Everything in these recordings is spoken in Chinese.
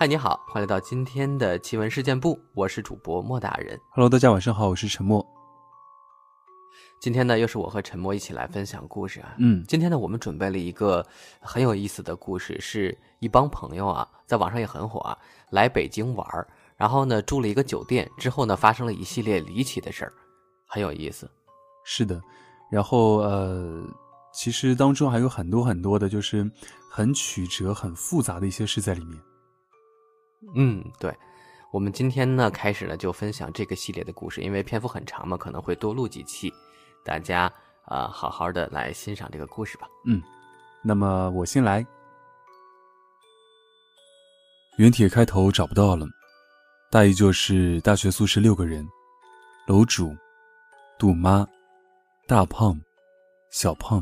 嗨，你好，欢迎来到今天的奇闻事件部，我是主播莫大人。Hello，大家晚上好，我是陈默。今天呢，又是我和陈默一起来分享故事啊。嗯今天呢，我们准备了一个很有意思的故事，是一帮朋友啊，在网上也很火啊，来北京玩儿，然后呢住了一个酒店，之后呢发生了一系列离奇的事儿，很有意思。是的，然后呃，其实当中还有很多很多的，就是很曲折、很复杂的一些事在里面。嗯，对，我们今天呢开始呢就分享这个系列的故事，因为篇幅很长嘛，可能会多录几期，大家啊、呃好好的来欣赏这个故事吧。嗯那么我先来。原帖开头找不到了，大意就是大学宿舍六个人，楼主、杜妈、大胖、小胖、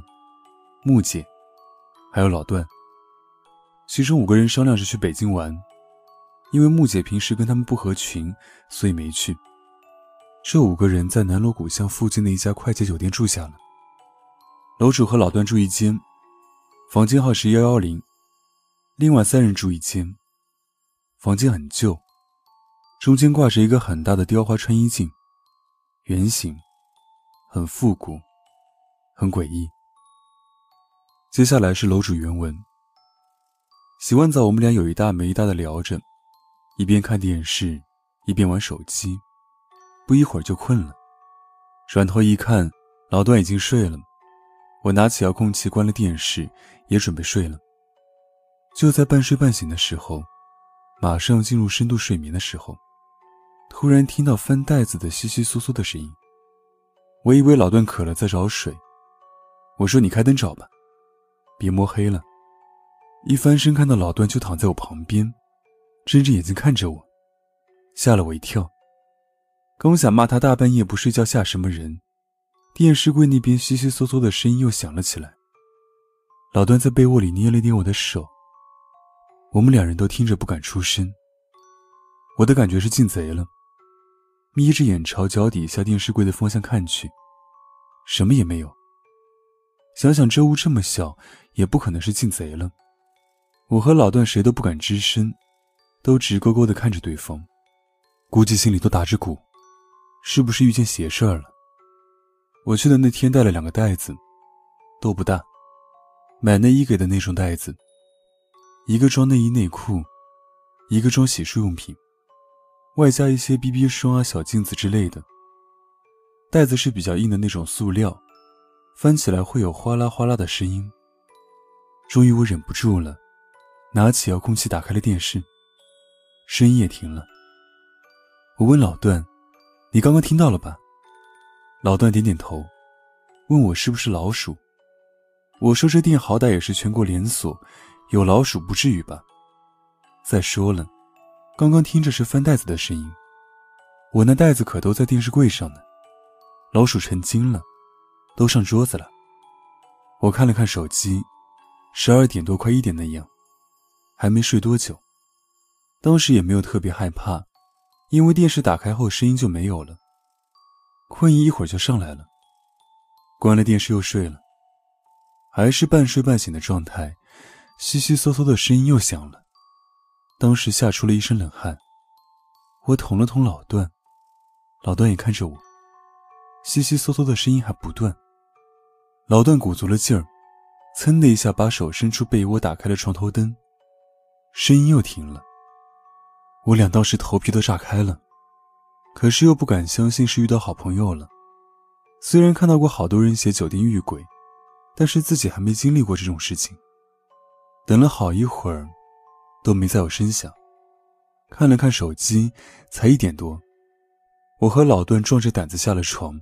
木姐，还有老段。其中五个人商量着去北京玩，因为木姐平时跟他们不合群，所以没去。这五个人在南锣鼓巷附近的一家快捷酒店住下了。楼主和老段住一间，房间号是幺幺零，另外三人住一间。房间很旧，中间挂着一个很大的雕花穿衣镜，圆形，很复古，很诡异。接下来是楼主原文。洗完澡，我们俩有一搭没一搭的聊着，一边看电视，一边玩手机。不一会儿就困了，转头一看，老段已经睡了。我拿起遥控器关了电视，也准备睡了。就在半睡半醒的时候，马上进入深度睡眠的时候，突然听到翻袋子的窸窸窣窣的声音。我以为老段渴了在找水，我说：“你开灯找吧，别摸黑了。”一翻身看到老段就躺在我旁边，睁着眼睛看着我，吓了我一跳。刚想骂他大半夜不睡觉吓什么人，电视柜那边窸窸窣窣的声音又响了起来。老段在被窝里捏了捏我的手，我们两人都听着不敢出声。我的感觉是进贼了，眯着眼朝脚底下电视柜的方向看去，什么也没有。想想这屋这么小，也不可能是进贼了。我和老段谁都不敢吱声，都直勾勾地看着对方，估计心里都打着鼓，是不是遇见邪事儿了？我去的那天带了两个袋子，都不大，买内衣给的那种袋子，一个装内衣内裤，一个装洗漱用品，外加一些 BB 霜啊、小镜子之类的。袋子是比较硬的那种塑料，翻起来会有哗啦哗啦的声音。终于我忍不住了。拿起遥控器打开了电视，声音也停了。我问老段：“你刚刚听到了吧？”老段点点头，问我是不是老鼠。我说：“这店好歹也是全国连锁，有老鼠不至于吧？”再说了，刚刚听着是翻袋子的声音，我那袋子可都在电视柜上呢。老鼠成精了，都上桌子了。我看了看手机，十二点多快一点那样。还没睡多久，当时也没有特别害怕，因为电视打开后声音就没有了，困意一会儿就上来了。关了电视又睡了，还是半睡半醒的状态，窸窸窣窣的声音又响了，当时吓出了一身冷汗。我捅了捅老段，老段也看着我，窸窸窣窣的声音还不断。老段鼓足了劲儿，噌的一下把手伸出被窝，打开了床头灯。声音又停了，我俩当时头皮都炸开了，可是又不敢相信是遇到好朋友了。虽然看到过好多人写酒店遇鬼，但是自己还没经历过这种事情。等了好一会儿，都没再有声响。看了看手机，才一点多。我和老段壮着胆子下了床，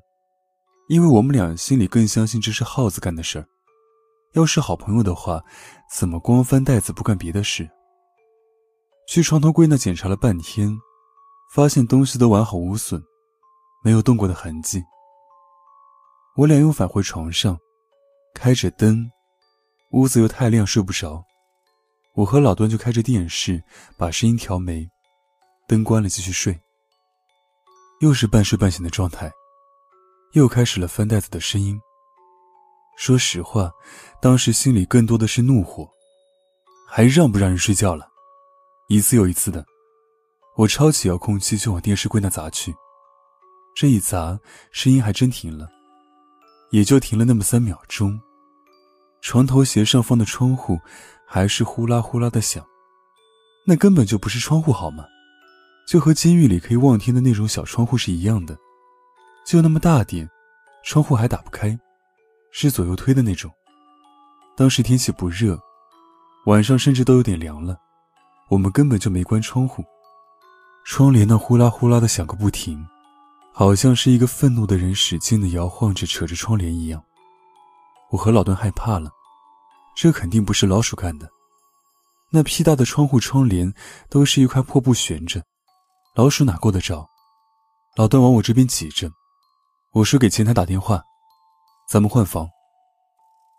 因为我们俩心里更相信这是耗子干的事儿。要是好朋友的话，怎么光翻袋子不干别的事？去床头柜那检查了半天，发现东西都完好无损，没有动过的痕迹。我俩又返回床上，开着灯，屋子又太亮，睡不着。我和老段就开着电视，把声音调没，灯关了，继续睡。又是半睡半醒的状态，又开始了翻袋子的声音。说实话，当时心里更多的是怒火，还让不让人睡觉了？一次又一次的，我抄起遥控器就往电视柜那砸去。这一砸，声音还真停了，也就停了那么三秒钟。床头斜上方的窗户还是呼啦呼啦的响，那根本就不是窗户好吗？就和监狱里可以望天的那种小窗户是一样的，就那么大点，窗户还打不开，是左右推的那种。当时天气不热，晚上甚至都有点凉了，我们根本就没关窗户，窗帘那呼啦呼啦的响个不停。好像是一个愤怒的人使劲的摇晃着、扯着窗帘一样。我和老段害怕了，这肯定不是老鼠干的。那屁大的窗户窗帘都是一块破布悬着，老鼠哪够得着？老段往我这边挤着，我说给前台打电话，咱们换房。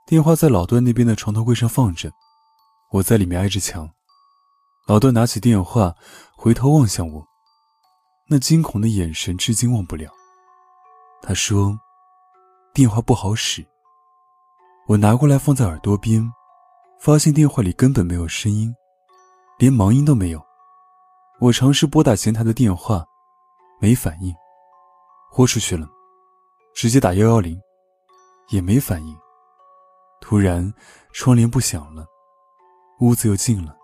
电话在老段那边的床头柜上放着，我在里面挨着墙。老段拿起电话，回头望向我。那惊恐的眼神至今忘不了。他说：“电话不好使。”我拿过来放在耳朵边，发现电话里根本没有声音，连忙音都没有。我尝试拨打前台的电话，没反应；豁出去了，直接打幺幺零，也没反应。突然，窗帘不响了，屋子又静了。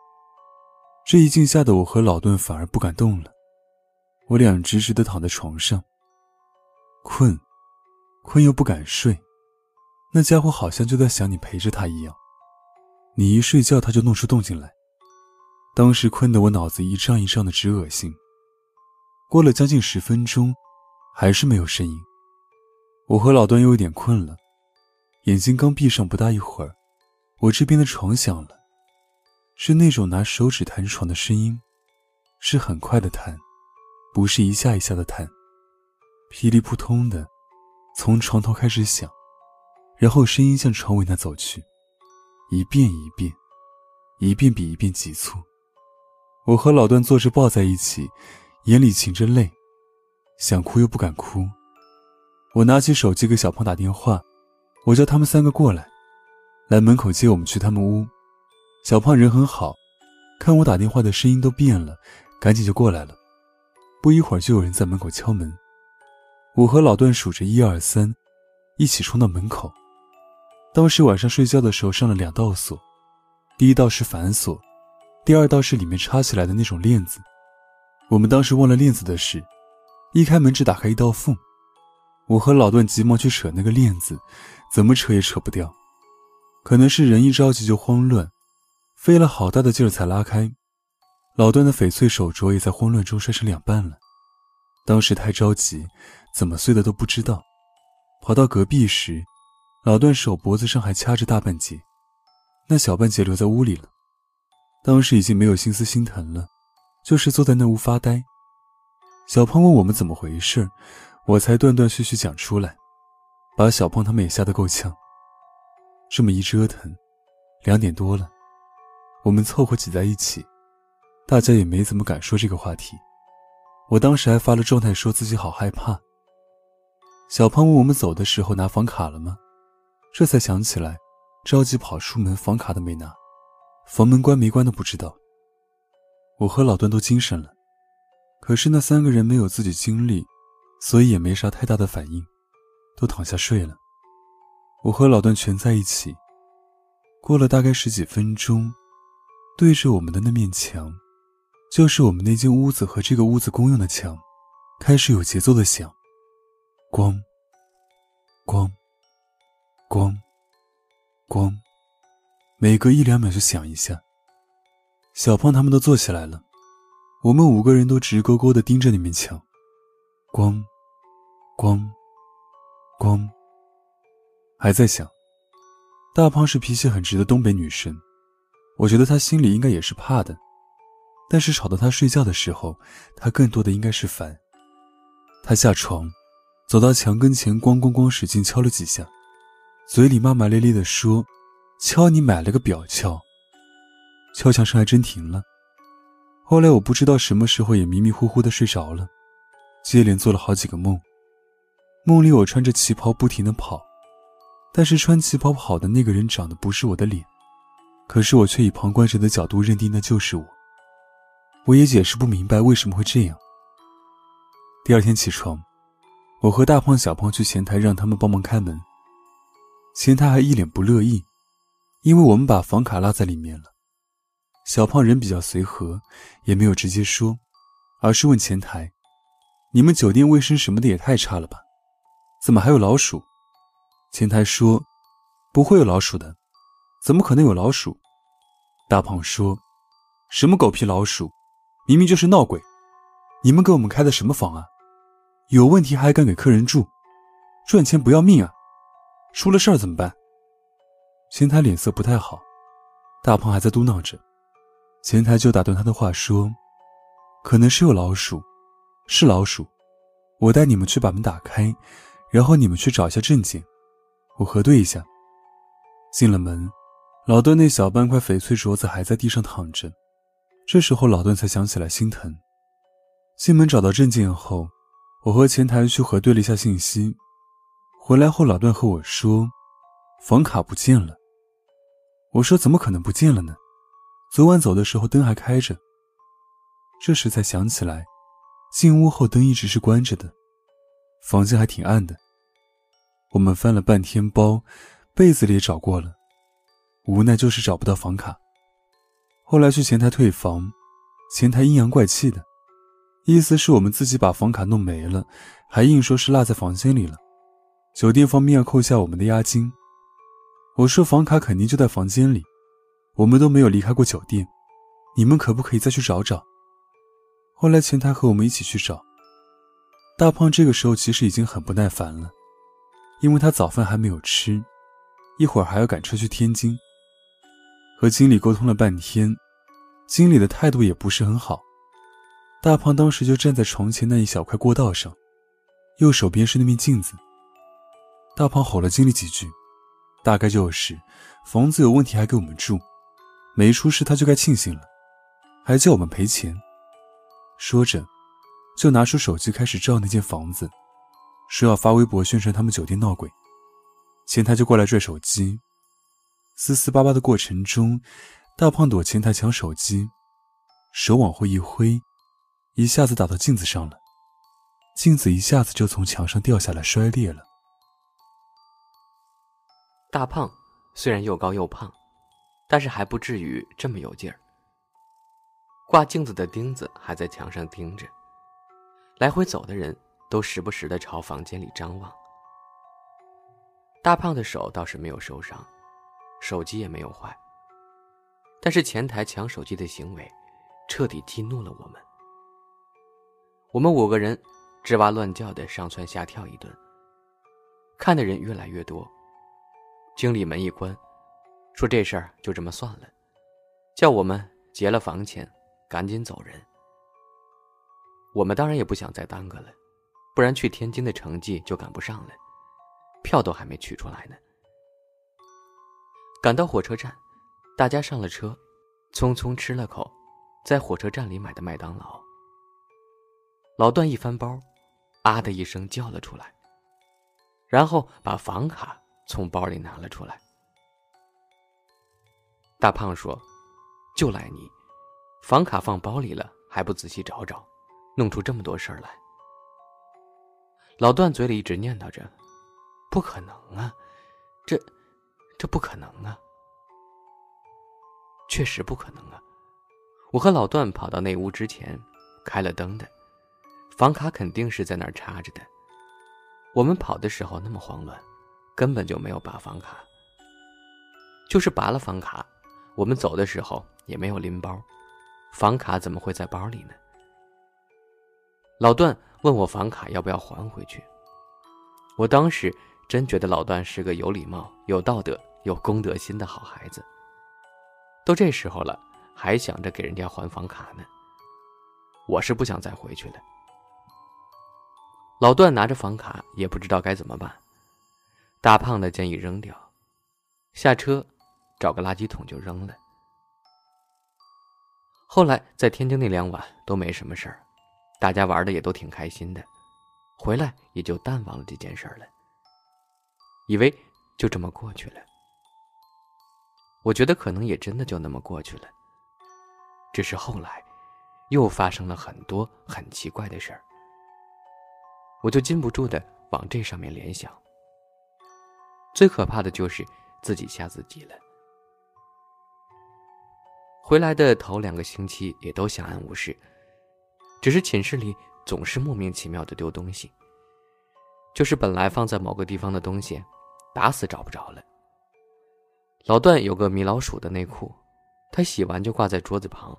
这一静，吓得我和老段反而不敢动了。我俩直直的躺在床上，困，困又不敢睡，那家伙好像就在想你陪着他一样，你一睡觉他就弄出动静来。当时困得我脑子一胀一胀的，直恶心。过了将近十分钟，还是没有声音。我和老段又有点困了，眼睛刚闭上不大一会儿，我这边的床响了，是那种拿手指弹床的声音，是很快的弹。不是一下一下的弹，噼里扑通的，从床头开始响，然后声音向床尾那走去，一遍一遍，一遍比一遍急促。我和老段坐着抱在一起，眼里噙着泪，想哭又不敢哭。我拿起手机给小胖打电话，我叫他们三个过来，来门口接我们去他们屋。小胖人很好，看我打电话的声音都变了，赶紧就过来了。不一会儿，就有人在门口敲门。我和老段数着一二三，一起冲到门口。当时晚上睡觉的时候上了两道锁，第一道是反锁，第二道是里面插起来的那种链子。我们当时忘了链子的事，一开门只打开一道缝。我和老段急忙去扯那个链子，怎么扯也扯不掉。可能是人一着急就慌乱，费了好大的劲儿才拉开。老段的翡翠手镯也在慌乱中摔成两半了。当时太着急，怎么碎的都不知道。跑到隔壁时，老段手脖子上还掐着大半截，那小半截留在屋里了。当时已经没有心思心疼了，就是坐在那屋发呆。小胖问我们怎么回事，我才断断续续讲出来，把小胖他们也吓得够呛。这么一折腾，两点多了，我们凑合挤在一起。大家也没怎么敢说这个话题，我当时还发了状态，说自己好害怕。小胖问我们走的时候拿房卡了吗？这才想起来，着急跑出门，房卡都没拿，房门关没关都不知道。我和老段都精神了，可是那三个人没有自己经历，所以也没啥太大的反应，都躺下睡了。我和老段全在一起，过了大概十几分钟，对着我们的那面墙。就是我们那间屋子和这个屋子公用的墙，开始有节奏的响，咣，咣，咣，咣，每隔一两秒就响一下。小胖他们都坐起来了，我们五个人都直勾勾的盯着那面墙，咣，咣，咣，还在响。大胖是脾气很直的东北女生，我觉得他心里应该也是怕的。但是吵到他睡觉的时候，他更多的应该是烦。他下床，走到墙跟前，咣咣咣使劲敲了几下，嘴里骂骂咧咧地说：“敲你买了个表敲。”敲墙声还真停了。后来我不知道什么时候也迷迷糊糊的睡着了，接连做了好几个梦。梦里我穿着旗袍不停的跑，但是穿旗袍跑的那个人长得不是我的脸，可是我却以旁观者的角度认定那就是我。我也解释不明白为什么会这样。第二天起床，我和大胖、小胖去前台让他们帮忙开门。前台还一脸不乐意，因为我们把房卡落在里面了。小胖人比较随和，也没有直接说，而是问前台：“你们酒店卫生什么的也太差了吧？怎么还有老鼠？”前台说：“不会有老鼠的，怎么可能有老鼠？”大胖说：“什么狗屁老鼠，明明就是闹鬼！你们给我们开的什么房啊？有问题还敢给客人住？赚钱不要命啊？出了事儿怎么办？”前台脸色不太好，大胖还在嘟囔着，前台就打断他的话说：“可能是有老鼠，是老鼠，我带你们去把门打开，然后你们去找一下证件。”我核对一下。进了门，老段那小半块翡翠镯子还在地上躺着。这时候，老段才想起来心疼。进门找到证件后，我和前台去核对了一下信息。回来后，老段和我说，房卡不见了。我说：“怎么可能不见了呢？昨晚走的时候灯还开着。”这时才想起来，进屋后灯一直是关着的，房间还挺暗的。我们翻了半天包，被子里也找过了，无奈就是找不到房卡。后来去前台退房，前台阴阳怪气的，意思是我们自己把房卡弄没了，还硬说是落在房间里了，酒店方面要扣下我们的押金。我说房卡肯定就在房间里，我们都没有离开过酒店，你们可不可以再去找找？后来前台和我们一起去找。大胖这个时候其实已经很不耐烦了。因为他早饭还没有吃，一会儿还要赶车去天津。和经理沟通了半天，经理的态度也不是很好。大胖当时就站在床前那一小块过道上，右手边是那面镜子。大胖吼了经理几句，大概就是房子有问题还给我们住，没出事他就该庆幸了，还叫我们赔钱。说着，就拿出手机开始照那间房子。说要发微博宣传他们酒店闹鬼，前台就过来拽手机，撕撕巴巴的过程中，大胖躲前台抢手机，手往后一挥，一下子打到镜子上了，镜子一下子就从墙上掉下来摔裂了。大胖虽然又高又胖，但是还不至于这么有劲儿。挂镜子的钉子还在墙上钉着，来回走的人。都时不时的朝房间里张望。大胖的手倒是没有受伤，手机也没有坏。但是前台抢手机的行为，彻底激怒了我们。我们五个人吱哇乱叫的上蹿下跳一顿，看的人越来越多。经理门一关，说这事儿就这么算了，叫我们结了房钱，赶紧走人。我们当然也不想再耽搁了。不然去天津的成绩就赶不上了，票都还没取出来呢。赶到火车站，大家上了车，匆匆吃了口在火车站里买的麦当劳。老段一翻包，啊的一声叫了出来，然后把房卡从包里拿了出来。大胖说：“就赖你，房卡放包里了还不仔细找找，弄出这么多事儿来。”老段嘴里一直念叨着：“不可能啊，这，这不可能啊，确实不可能啊！”我和老段跑到那屋之前，开了灯的，房卡肯定是在那儿插着的。我们跑的时候那么慌乱，根本就没有拔房卡。就是拔了房卡，我们走的时候也没有拎包，房卡怎么会在包里呢？老段。问我房卡要不要还回去？我当时真觉得老段是个有礼貌、有道德、有公德心的好孩子。都这时候了，还想着给人家还房卡呢。我是不想再回去了。老段拿着房卡也不知道该怎么办。大胖的建议扔掉，下车找个垃圾桶就扔了。后来在天津那两晚都没什么事儿。大家玩的也都挺开心的，回来也就淡忘了这件事儿了，以为就这么过去了。我觉得可能也真的就那么过去了。只是后来，又发生了很多很奇怪的事儿，我就禁不住的往这上面联想。最可怕的就是自己吓自己了。回来的头两个星期也都相安无事，只是寝室里总是莫名其妙的丢东西，就是本来放在某个地方的东西，打死找不着了。老段有个米老鼠的内裤，他洗完就挂在桌子旁。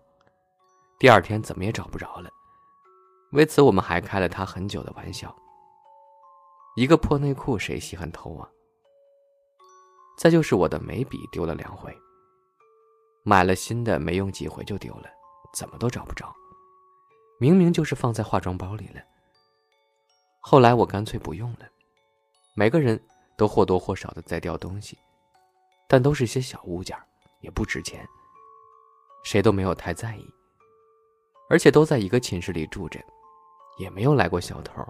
第二天怎么也找不着了，为此我们还开了他很久的玩笑。一个破内裤谁稀罕偷啊？再就是我的眉笔丢了两回，买了新的没用几回就丢了，怎么都找不着。明明就是放在化妆包里了。后来我干脆不用了。每个人都或多或少的在掉东西，但都是些小物件，也不值钱，谁都没有太在意。而且都在一个寝室里住着，也没有来过小偷。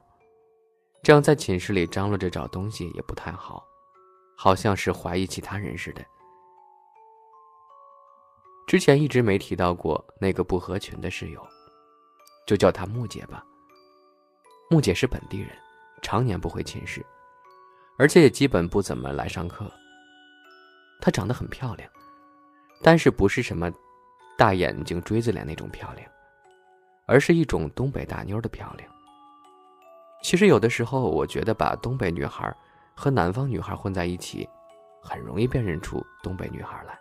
这样在寝室里张罗着找东西也不太好，好像是怀疑其他人似的。之前一直没提到过那个不合群的室友，就叫她木姐吧。木姐是本地人，常年不回寝室，而且也基本不怎么来上课。她长得很漂亮，但是不是什么大眼睛、锥子脸那种漂亮。而是一种东北大妞的漂亮。其实有的时候，我觉得把东北女孩和南方女孩混在一起，很容易辨认出东北女孩来。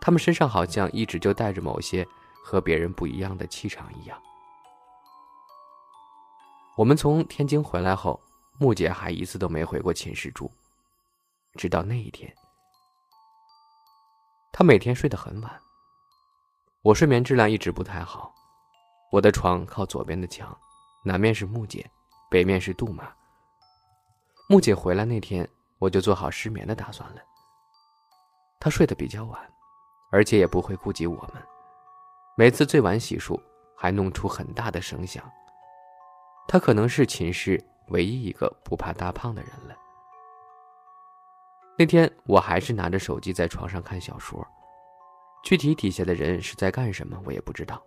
她们身上好像一直就带着某些和别人不一样的气场一样。我们从天津回来后，木姐还一次都没回过寝室住，直到那一天。她每天睡得很晚，我睡眠质量一直不太好。我的床靠左边的墙，南面是木姐，北面是杜妈。木姐回来那天，我就做好失眠的打算了。她睡得比较晚，而且也不会顾及我们，每次最晚洗漱还弄出很大的声响。她可能是寝室唯一一个不怕大胖的人了。那天我还是拿着手机在床上看小说，具体底下的人是在干什么，我也不知道。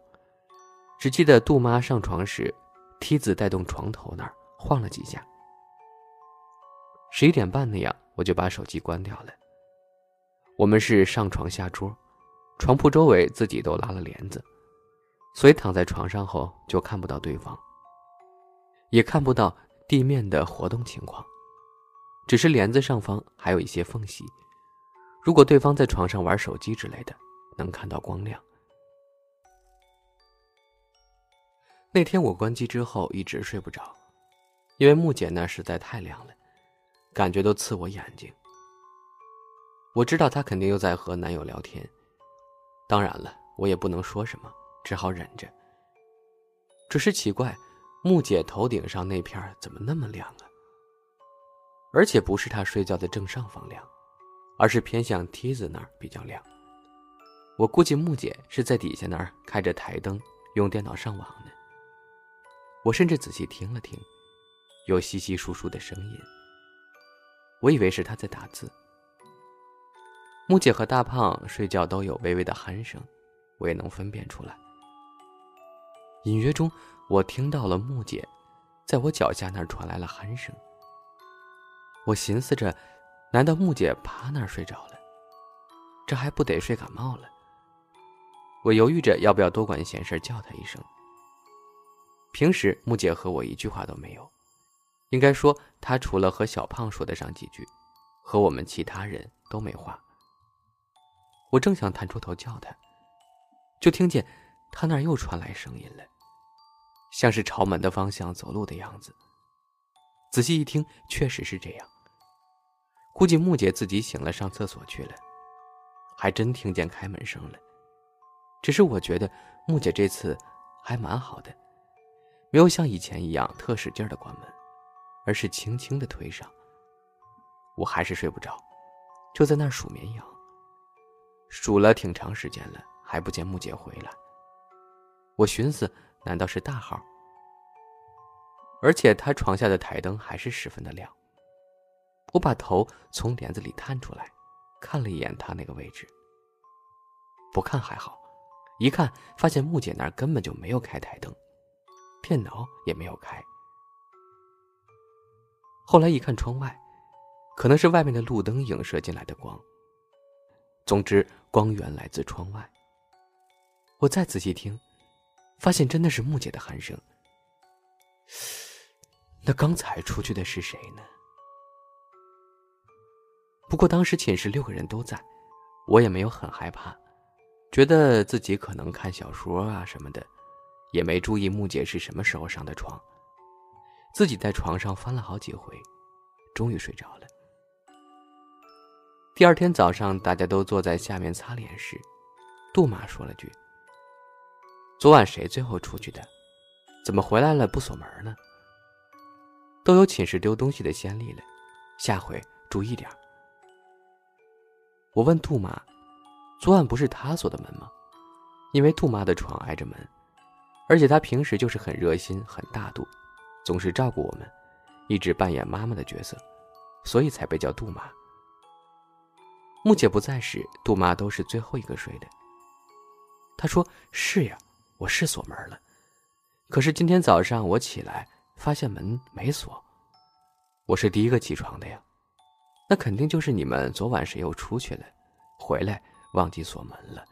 只记得杜妈上床时，梯子带动床头那儿晃了几下。十一点半那样，我就把手机关掉了。我们是上床下桌，床铺周围自己都拉了帘子，所以躺在床上后就看不到对方，也看不到地面的活动情况，只是帘子上方还有一些缝隙，如果对方在床上玩手机之类的，能看到光亮。那天我关机之后一直睡不着，因为木姐那实在太亮了，感觉都刺我眼睛。我知道她肯定又在和男友聊天，当然了，我也不能说什么，只好忍着。只是奇怪，木姐头顶上那片怎么那么亮啊？而且不是她睡觉的正上方亮，而是偏向梯子那儿比较亮。我估计木姐是在底下那儿开着台灯，用电脑上网呢。我甚至仔细听了听，有稀稀疏疏的声音。我以为是他在打字。木姐和大胖睡觉都有微微的鼾声，我也能分辨出来。隐约中，我听到了木姐在我脚下那儿传来了鼾声。我寻思着，难道木姐趴那儿睡着了？这还不得睡感冒了？我犹豫着要不要多管闲事叫她一声。平时木姐和我一句话都没有，应该说她除了和小胖说得上几句，和我们其他人都没话。我正想探出头叫她，就听见她那儿又传来声音了，像是朝门的方向走路的样子。仔细一听，确实是这样。估计木姐自己醒了，上厕所去了，还真听见开门声了。只是我觉得木姐这次还蛮好的。没有像以前一样特使劲的关门，而是轻轻的推上。我还是睡不着，就在那儿数绵羊。数了挺长时间了，还不见木姐回来。我寻思，难道是大号？而且他床下的台灯还是十分的亮。我把头从帘子里探出来，看了一眼他那个位置。不看还好，一看发现木姐那儿根本就没有开台灯，电脑也没有开。后来一看窗外，可能是外面的路灯映射进来的光。总之，光源来自窗外。我再仔细听，发现真的是木姐的鼾声。那刚才出去的是谁呢？不过当时寝室六个人都在，我也没有很害怕，觉得自己可能看小说啊什么的，也没注意木姐是什么时候上的床。自己在床上翻了好几回，终于睡着了。第二天早上，大家都坐在下面擦脸时，杜妈说了句：“昨晚谁最后出去的？怎么回来了不锁门呢？”都有寝室丢东西的先例了，下回注意点我问杜妈：“昨晚不是她锁的门吗？”因为杜妈的床挨着门，而且她平时就是很热心、很大度，总是照顾我们，一直扮演妈妈的角色，所以才被叫杜妈。木姐不在时，杜妈都是最后一个睡的。她说：“是呀，我是锁门了，可是今天早上我起来发现门没锁，我是第一个起床的呀。”那肯定就是你们昨晚谁又出去了，回来忘记锁门了。